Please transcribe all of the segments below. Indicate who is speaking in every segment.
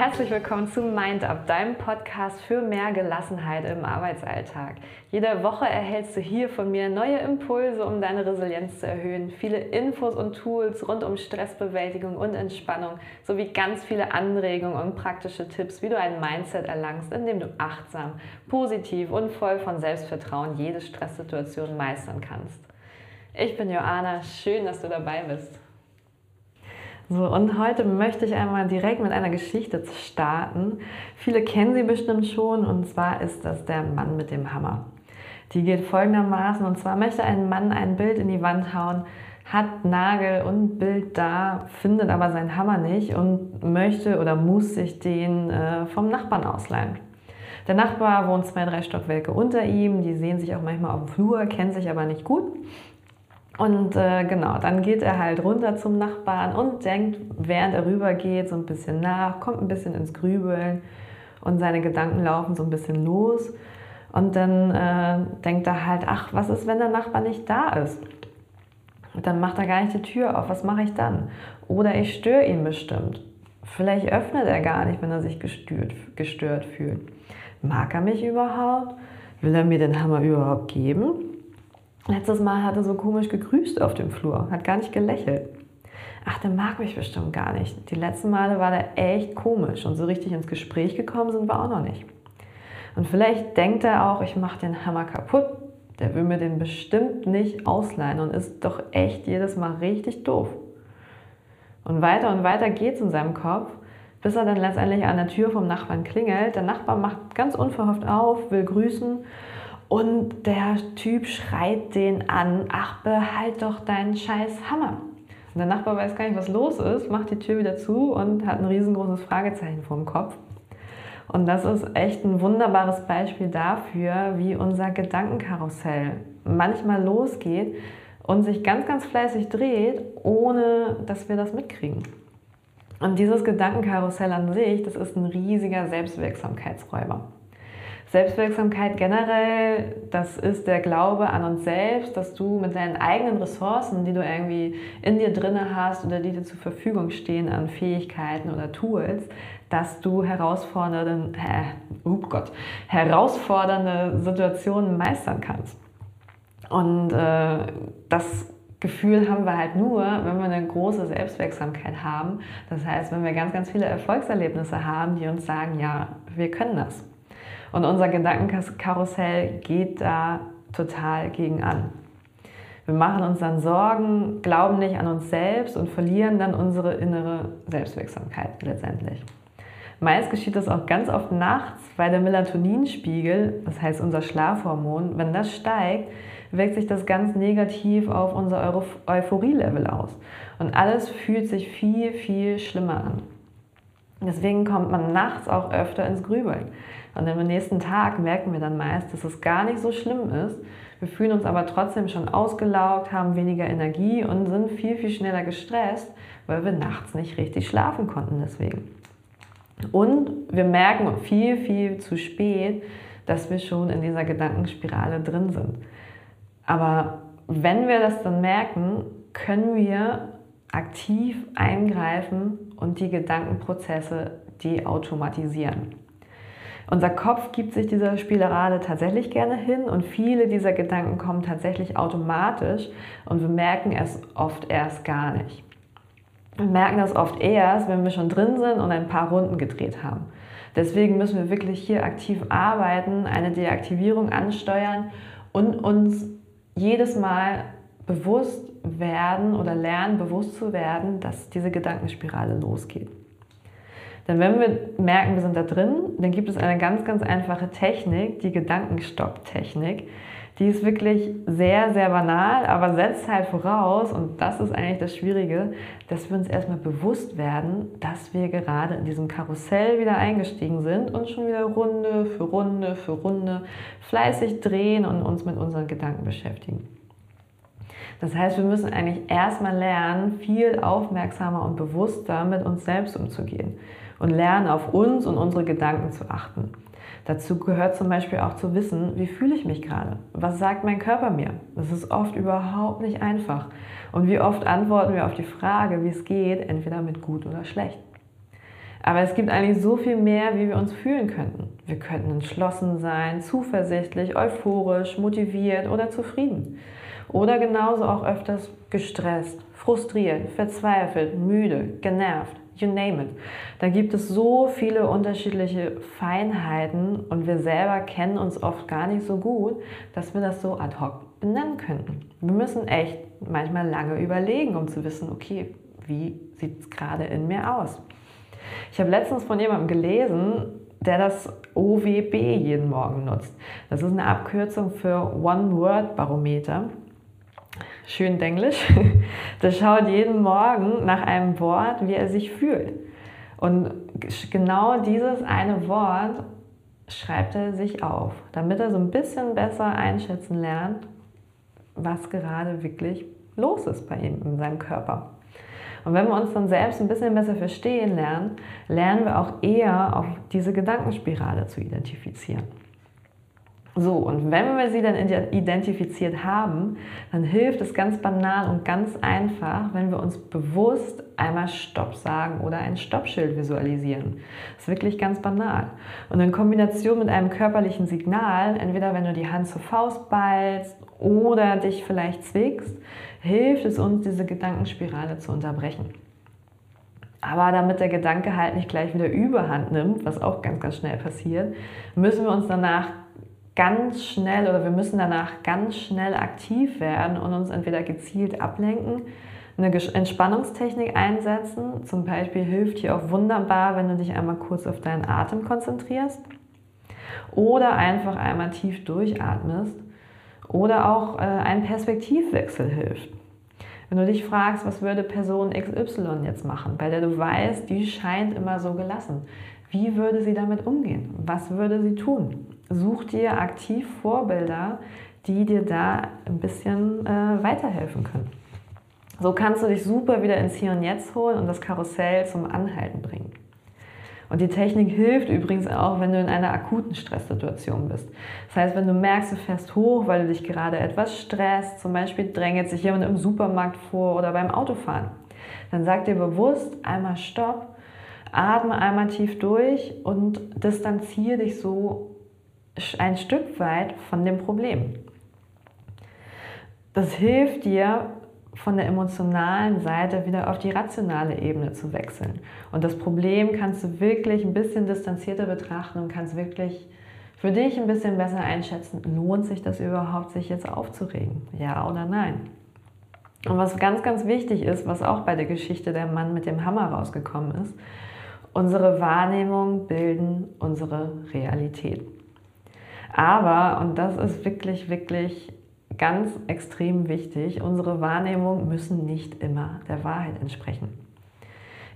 Speaker 1: herzlich willkommen zu Mind Up, deinem Podcast für mehr Gelassenheit im Arbeitsalltag. Jede Woche erhältst du hier von mir neue Impulse, um deine Resilienz zu erhöhen, viele Infos und Tools rund um Stressbewältigung und Entspannung sowie ganz viele Anregungen und praktische Tipps, wie du ein Mindset erlangst, in dem du achtsam, positiv und voll von Selbstvertrauen jede Stresssituation meistern kannst. Ich bin Joana, schön, dass du dabei bist. So, und heute möchte ich einmal direkt mit einer Geschichte starten. Viele kennen sie bestimmt schon, und zwar ist das der Mann mit dem Hammer. Die geht folgendermaßen, und zwar möchte ein Mann ein Bild in die Wand hauen, hat Nagel und Bild da, findet aber seinen Hammer nicht und möchte oder muss sich den äh, vom Nachbarn ausleihen. Der Nachbar wohnt zwei, drei Stockwerke unter ihm, die sehen sich auch manchmal auf dem Flur, kennen sich aber nicht gut. Und äh, genau, dann geht er halt runter zum Nachbarn und denkt, während er rüber geht, so ein bisschen nach, kommt ein bisschen ins Grübeln und seine Gedanken laufen so ein bisschen los. Und dann äh, denkt er halt, ach, was ist, wenn der Nachbar nicht da ist? Und dann macht er gar nicht die Tür auf, was mache ich dann? Oder ich störe ihn bestimmt. Vielleicht öffnet er gar nicht, wenn er sich gestört, gestört fühlt. Mag er mich überhaupt? Will er mir den Hammer überhaupt geben? Letztes Mal hat er so komisch gegrüßt auf dem Flur, hat gar nicht gelächelt. Ach, der mag mich bestimmt gar nicht. Die letzten Male war der echt komisch und so richtig ins Gespräch gekommen sind wir auch noch nicht. Und vielleicht denkt er auch, ich mache den Hammer kaputt. Der will mir den bestimmt nicht ausleihen und ist doch echt jedes Mal richtig doof. Und weiter und weiter geht's in seinem Kopf, bis er dann letztendlich an der Tür vom Nachbarn klingelt. Der Nachbar macht ganz unverhofft auf, will grüßen und der Typ schreit den an, ach, behalt doch deinen scheiß Hammer. Und der Nachbar weiß gar nicht, was los ist, macht die Tür wieder zu und hat ein riesengroßes Fragezeichen vor dem Kopf. Und das ist echt ein wunderbares Beispiel dafür, wie unser Gedankenkarussell manchmal losgeht und sich ganz, ganz fleißig dreht, ohne dass wir das mitkriegen. Und dieses Gedankenkarussell an sich, das ist ein riesiger Selbstwirksamkeitsräuber. Selbstwirksamkeit generell, das ist der Glaube an uns selbst, dass du mit deinen eigenen Ressourcen, die du irgendwie in dir drinne hast oder die dir zur Verfügung stehen an Fähigkeiten oder Tools, dass du herausfordernde, äh, oh Gott, herausfordernde Situationen meistern kannst. Und äh, das Gefühl haben wir halt nur, wenn wir eine große Selbstwirksamkeit haben. Das heißt, wenn wir ganz, ganz viele Erfolgserlebnisse haben, die uns sagen, ja, wir können das. Und unser Gedankenkarussell geht da total gegen an. Wir machen uns dann Sorgen, glauben nicht an uns selbst und verlieren dann unsere innere Selbstwirksamkeit letztendlich. Meist geschieht das auch ganz oft nachts, weil der Melatoninspiegel, das heißt unser Schlafhormon, wenn das steigt, wirkt sich das ganz negativ auf unser Euphorielevel aus. Und alles fühlt sich viel, viel schlimmer an. Deswegen kommt man nachts auch öfter ins Grübeln. Und am nächsten Tag merken wir dann meist, dass es gar nicht so schlimm ist. Wir fühlen uns aber trotzdem schon ausgelaugt, haben weniger Energie und sind viel, viel schneller gestresst, weil wir nachts nicht richtig schlafen konnten deswegen. Und wir merken viel, viel zu spät, dass wir schon in dieser Gedankenspirale drin sind. Aber wenn wir das dann merken, können wir aktiv eingreifen und die Gedankenprozesse deautomatisieren. Unser Kopf gibt sich dieser Spielerade tatsächlich gerne hin und viele dieser Gedanken kommen tatsächlich automatisch und wir merken es oft erst gar nicht. Wir merken das oft erst, wenn wir schon drin sind und ein paar Runden gedreht haben. Deswegen müssen wir wirklich hier aktiv arbeiten, eine Deaktivierung ansteuern und uns jedes Mal bewusst werden oder lernen, bewusst zu werden, dass diese Gedankenspirale losgeht. Denn wenn wir merken, wir sind da drin, dann gibt es eine ganz, ganz einfache Technik, die Gedankenstopp-Technik. Die ist wirklich sehr, sehr banal, aber setzt halt voraus, und das ist eigentlich das Schwierige, dass wir uns erstmal bewusst werden, dass wir gerade in diesem Karussell wieder eingestiegen sind und schon wieder Runde für Runde für Runde fleißig drehen und uns mit unseren Gedanken beschäftigen. Das heißt, wir müssen eigentlich erstmal lernen, viel aufmerksamer und bewusster mit uns selbst umzugehen und lernen, auf uns und unsere Gedanken zu achten. Dazu gehört zum Beispiel auch zu wissen, wie fühle ich mich gerade? Was sagt mein Körper mir? Das ist oft überhaupt nicht einfach. Und wie oft antworten wir auf die Frage, wie es geht, entweder mit gut oder schlecht. Aber es gibt eigentlich so viel mehr, wie wir uns fühlen könnten. Wir könnten entschlossen sein, zuversichtlich, euphorisch, motiviert oder zufrieden. Oder genauso auch öfters gestresst, frustriert, verzweifelt, müde, genervt, you name it. Da gibt es so viele unterschiedliche Feinheiten und wir selber kennen uns oft gar nicht so gut, dass wir das so ad hoc benennen könnten. Wir müssen echt manchmal lange überlegen, um zu wissen, okay, wie sieht es gerade in mir aus? Ich habe letztens von jemandem gelesen, der das OWB jeden Morgen nutzt. Das ist eine Abkürzung für One-Word-Barometer. Schön Englisch. Der schaut jeden Morgen nach einem Wort, wie er sich fühlt. Und genau dieses eine Wort schreibt er sich auf, damit er so ein bisschen besser einschätzen lernt, was gerade wirklich los ist bei ihm in seinem Körper. Und wenn wir uns dann selbst ein bisschen besser verstehen lernen, lernen wir auch eher auf diese Gedankenspirale zu identifizieren. So, und wenn wir sie dann identifiziert haben, dann hilft es ganz banal und ganz einfach, wenn wir uns bewusst einmal Stopp sagen oder ein Stoppschild visualisieren. Das ist wirklich ganz banal. Und in Kombination mit einem körperlichen Signal, entweder wenn du die Hand zur Faust ballst oder dich vielleicht zwickst, hilft es uns, diese Gedankenspirale zu unterbrechen. Aber damit der Gedanke halt nicht gleich wieder Überhand nimmt, was auch ganz, ganz schnell passiert, müssen wir uns danach ganz schnell oder wir müssen danach ganz schnell aktiv werden und uns entweder gezielt ablenken, eine Entspannungstechnik einsetzen. Zum Beispiel hilft hier auch wunderbar, wenn du dich einmal kurz auf deinen Atem konzentrierst oder einfach einmal tief durchatmest oder auch äh, ein Perspektivwechsel hilft. Wenn du dich fragst, was würde Person XY jetzt machen, bei der du weißt, die scheint immer so gelassen. Wie würde sie damit umgehen? Was würde sie tun? Such dir aktiv Vorbilder, die dir da ein bisschen äh, weiterhelfen können. So kannst du dich super wieder ins Hier und Jetzt holen und das Karussell zum Anhalten bringen. Und die Technik hilft übrigens auch, wenn du in einer akuten Stresssituation bist. Das heißt, wenn du merkst, du fährst hoch, weil du dich gerade etwas stresst, zum Beispiel drängelt sich jemand im Supermarkt vor oder beim Autofahren, dann sag dir bewusst einmal Stopp, atme einmal tief durch und distanziere dich so ein Stück weit von dem Problem. Das hilft dir, von der emotionalen Seite wieder auf die rationale Ebene zu wechseln. Und das Problem kannst du wirklich ein bisschen distanzierter betrachten und kannst wirklich für dich ein bisschen besser einschätzen, lohnt sich das überhaupt, sich jetzt aufzuregen? Ja oder nein? Und was ganz, ganz wichtig ist, was auch bei der Geschichte der Mann mit dem Hammer rausgekommen ist, unsere Wahrnehmung bilden unsere Realität. Aber, und das ist wirklich, wirklich ganz extrem wichtig, unsere Wahrnehmungen müssen nicht immer der Wahrheit entsprechen.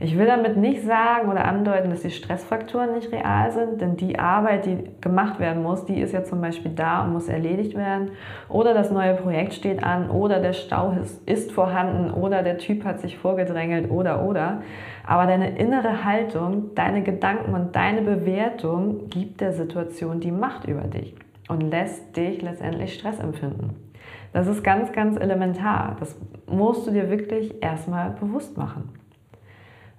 Speaker 1: Ich will damit nicht sagen oder andeuten, dass die Stressfaktoren nicht real sind, denn die Arbeit, die gemacht werden muss, die ist ja zum Beispiel da und muss erledigt werden. Oder das neue Projekt steht an, oder der Stau ist, ist vorhanden, oder der Typ hat sich vorgedrängelt, oder, oder. Aber deine innere Haltung, deine Gedanken und deine Bewertung gibt der Situation die Macht über dich und lässt dich letztendlich Stress empfinden. Das ist ganz, ganz elementar. Das musst du dir wirklich erstmal bewusst machen.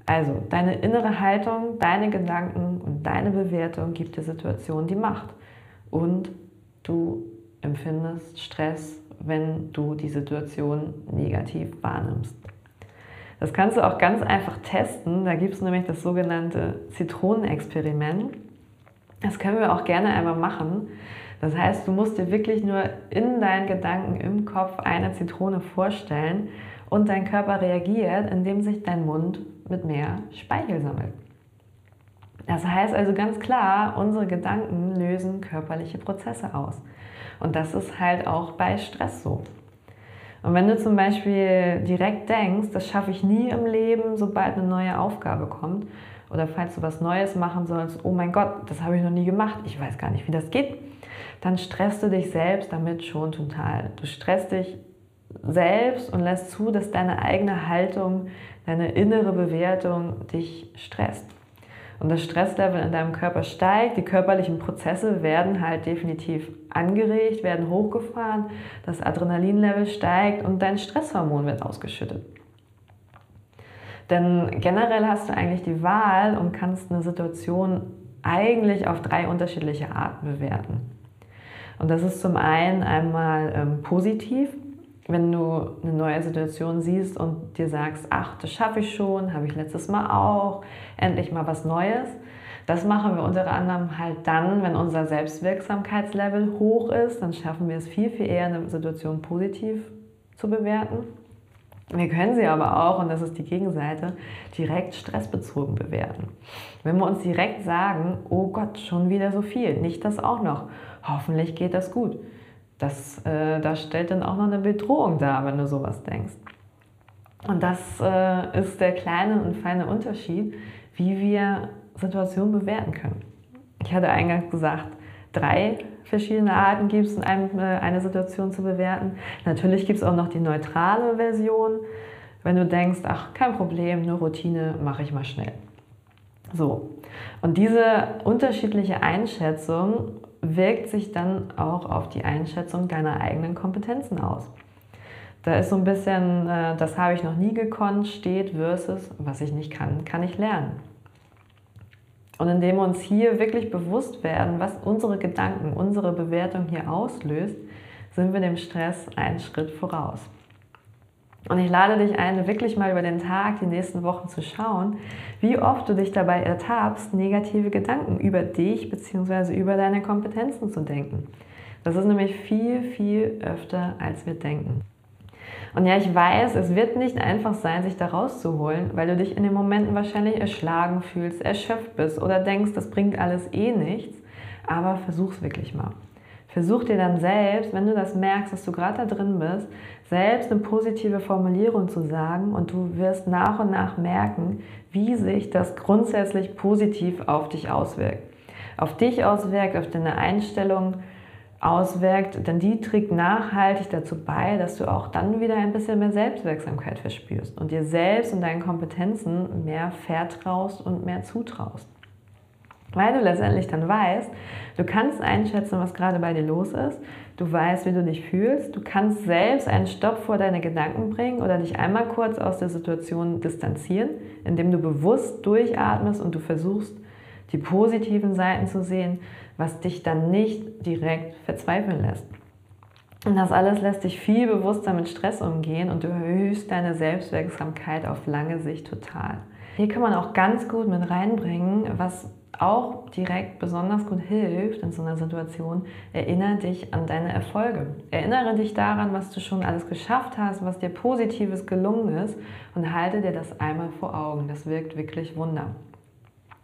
Speaker 1: Also, deine innere Haltung, deine Gedanken und deine Bewertung gibt der Situation die Macht. Und du empfindest Stress, wenn du die Situation negativ wahrnimmst. Das kannst du auch ganz einfach testen. Da gibt es nämlich das sogenannte Zitronenexperiment. Das können wir auch gerne einmal machen. Das heißt, du musst dir wirklich nur in deinen Gedanken im Kopf eine Zitrone vorstellen und dein Körper reagiert, indem sich dein Mund mit mehr Speichel sammelt. Das heißt also ganz klar, unsere Gedanken lösen körperliche Prozesse aus. Und das ist halt auch bei Stress so. Und wenn du zum Beispiel direkt denkst, das schaffe ich nie im Leben, sobald eine neue Aufgabe kommt, oder falls du was Neues machen sollst, oh mein Gott, das habe ich noch nie gemacht, ich weiß gar nicht, wie das geht, dann stresst du dich selbst damit schon total. Du stresst dich selbst und lässt zu, dass deine eigene Haltung, deine innere Bewertung dich stresst. Und das Stresslevel in deinem Körper steigt, die körperlichen Prozesse werden halt definitiv angeregt, werden hochgefahren, das Adrenalinlevel steigt und dein Stresshormon wird ausgeschüttet. Denn generell hast du eigentlich die Wahl und kannst eine Situation eigentlich auf drei unterschiedliche Arten bewerten. Und das ist zum einen einmal ähm, positiv, wenn du eine neue Situation siehst und dir sagst, ach, das schaffe ich schon, habe ich letztes Mal auch, endlich mal was Neues. Das machen wir unter anderem halt dann, wenn unser Selbstwirksamkeitslevel hoch ist, dann schaffen wir es viel, viel eher, eine Situation positiv zu bewerten. Wir können sie aber auch, und das ist die Gegenseite, direkt stressbezogen bewerten. Wenn wir uns direkt sagen, oh Gott, schon wieder so viel, nicht das auch noch, hoffentlich geht das gut. Das, äh, das stellt dann auch noch eine Bedrohung dar, wenn du sowas denkst. Und das äh, ist der kleine und feine Unterschied, wie wir Situationen bewerten können. Ich hatte eingangs gesagt, drei verschiedene Arten gibt es, einem, äh, eine Situation zu bewerten. Natürlich gibt es auch noch die neutrale Version, wenn du denkst, ach, kein Problem, nur Routine, mache ich mal schnell. So, und diese unterschiedliche Einschätzung wirkt sich dann auch auf die Einschätzung deiner eigenen Kompetenzen aus. Da ist so ein bisschen, äh, das habe ich noch nie gekonnt, steht versus, was ich nicht kann, kann ich lernen. Und indem wir uns hier wirklich bewusst werden, was unsere Gedanken, unsere Bewertung hier auslöst, sind wir dem Stress einen Schritt voraus. Und ich lade dich ein, wirklich mal über den Tag, die nächsten Wochen zu schauen, wie oft du dich dabei ertappst, negative Gedanken über dich bzw. über deine Kompetenzen zu denken. Das ist nämlich viel, viel öfter, als wir denken. Und ja, ich weiß, es wird nicht einfach sein, sich da rauszuholen, weil du dich in den Momenten wahrscheinlich erschlagen fühlst, erschöpft bist oder denkst, das bringt alles eh nichts. Aber versuch's wirklich mal. Versuch dir dann selbst, wenn du das merkst, dass du gerade da drin bist, selbst eine positive Formulierung zu sagen und du wirst nach und nach merken, wie sich das grundsätzlich positiv auf dich auswirkt. Auf dich auswirkt, auf deine Einstellung, auswirkt, denn die trägt nachhaltig dazu bei, dass du auch dann wieder ein bisschen mehr Selbstwirksamkeit verspürst und dir selbst und deinen Kompetenzen mehr vertraust und mehr zutraust. Weil du letztendlich dann weißt, du kannst einschätzen, was gerade bei dir los ist, du weißt, wie du dich fühlst, du kannst selbst einen Stopp vor deine Gedanken bringen oder dich einmal kurz aus der Situation distanzieren, indem du bewusst durchatmest und du versuchst, die positiven Seiten zu sehen, was dich dann nicht direkt verzweifeln lässt. Und das alles lässt dich viel bewusster mit Stress umgehen und du erhöhst deine Selbstwirksamkeit auf lange Sicht total. Hier kann man auch ganz gut mit reinbringen, was auch direkt besonders gut hilft in so einer Situation, erinnere dich an deine Erfolge. Erinnere dich daran, was du schon alles geschafft hast, was dir positives gelungen ist und halte dir das einmal vor Augen. Das wirkt wirklich Wunder.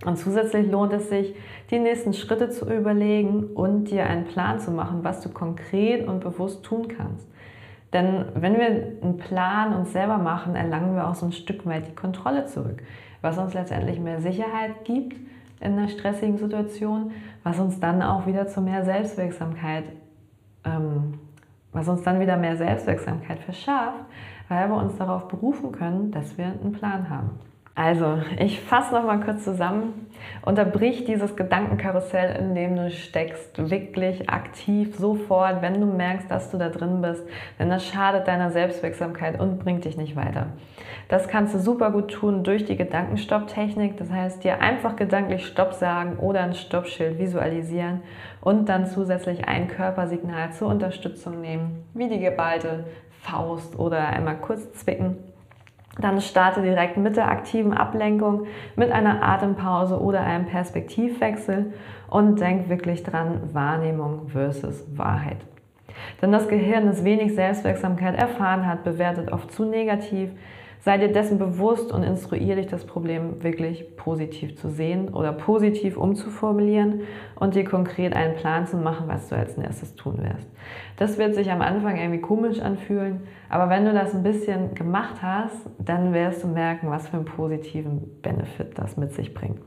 Speaker 1: Und zusätzlich lohnt es sich, die nächsten Schritte zu überlegen und dir einen Plan zu machen, was du konkret und bewusst tun kannst. Denn wenn wir einen Plan uns selber machen, erlangen wir auch so ein Stück weit die Kontrolle zurück, was uns letztendlich mehr Sicherheit gibt in einer stressigen Situation, was uns dann auch wieder zu mehr Selbstwirksamkeit, ähm, was uns dann wieder mehr Selbstwirksamkeit verschafft, weil wir uns darauf berufen können, dass wir einen Plan haben. Also, ich fasse noch mal kurz zusammen. Unterbrich dieses Gedankenkarussell, in dem du steckst, wirklich aktiv sofort, wenn du merkst, dass du da drin bist, denn das schadet deiner Selbstwirksamkeit und bringt dich nicht weiter. Das kannst du super gut tun durch die Gedankenstopptechnik, das heißt, dir einfach gedanklich Stopp sagen oder ein Stoppschild visualisieren und dann zusätzlich ein Körpersignal zur Unterstützung nehmen, wie die geballte Faust oder einmal kurz zwicken dann starte direkt mit der aktiven Ablenkung, mit einer Atempause oder einem Perspektivwechsel und denk wirklich dran, Wahrnehmung versus Wahrheit. Denn das Gehirn, das wenig Selbstwirksamkeit erfahren hat, bewertet oft zu negativ, Sei dir dessen bewusst und instruiere dich, das Problem wirklich positiv zu sehen oder positiv umzuformulieren und dir konkret einen Plan zu machen, was du als nächstes tun wirst. Das wird sich am Anfang irgendwie komisch anfühlen, aber wenn du das ein bisschen gemacht hast, dann wirst du merken, was für einen positiven Benefit das mit sich bringt.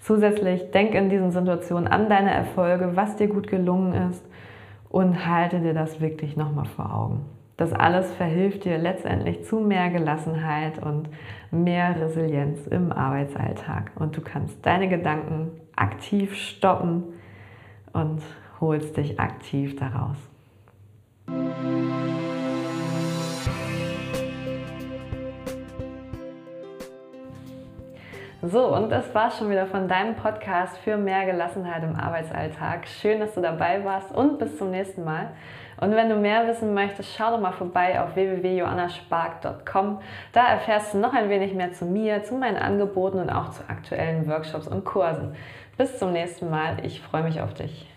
Speaker 1: Zusätzlich denk in diesen Situationen an deine Erfolge, was dir gut gelungen ist und halte dir das wirklich nochmal vor Augen. Das alles verhilft dir letztendlich zu mehr Gelassenheit und mehr Resilienz im Arbeitsalltag. Und du kannst deine Gedanken aktiv stoppen und holst dich aktiv daraus. So, und das war schon wieder von deinem Podcast für mehr Gelassenheit im Arbeitsalltag. Schön, dass du dabei warst und bis zum nächsten Mal. Und wenn du mehr wissen möchtest, schau doch mal vorbei auf www.johannaspark.com. Da erfährst du noch ein wenig mehr zu mir, zu meinen Angeboten und auch zu aktuellen Workshops und Kursen. Bis zum nächsten Mal. Ich freue mich auf dich.